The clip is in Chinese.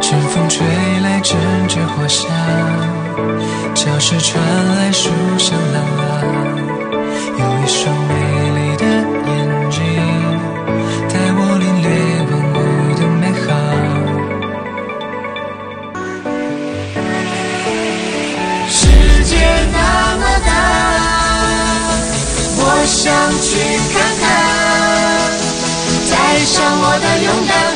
春风吹来阵阵花香，教室传来书声朗朗。有一双美丽的眼睛，带我领略万物的美好。世界那么大，我想去看看，只上我的勇敢